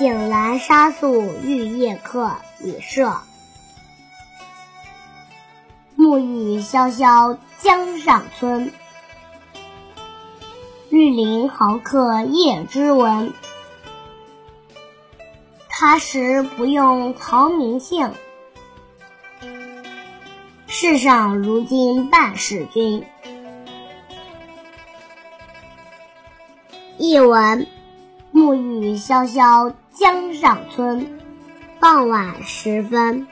井兰纱素玉夜客李涉。暮雨潇潇江上村，绿林豪客夜之闻。他时不用陶明姓，世上如今半是君。译文：暮雨潇潇江上村，傍晚时分，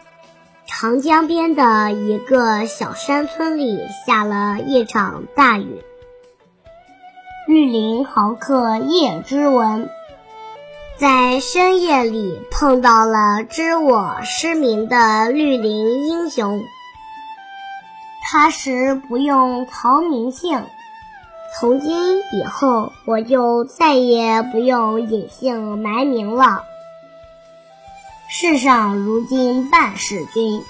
长江边的一个小山村里下了一场大雨。绿林豪客叶之文。在深夜里碰到了知我失明的绿林英雄，他时不用陶明姓，从今以后我就再也不用隐姓埋名了。世上如今半是君，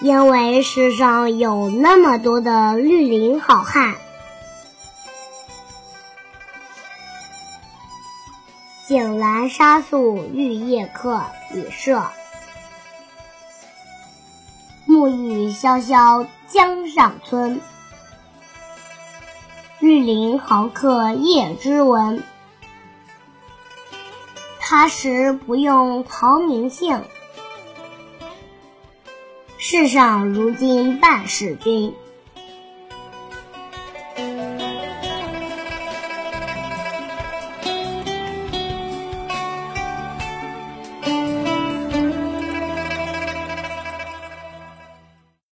因为世上有那么多的绿林好汉。井兰纱素玉夜客李涉。暮雨潇潇江上村，绿林豪客夜之闻。他时不用陶明姓，世上如今半是君。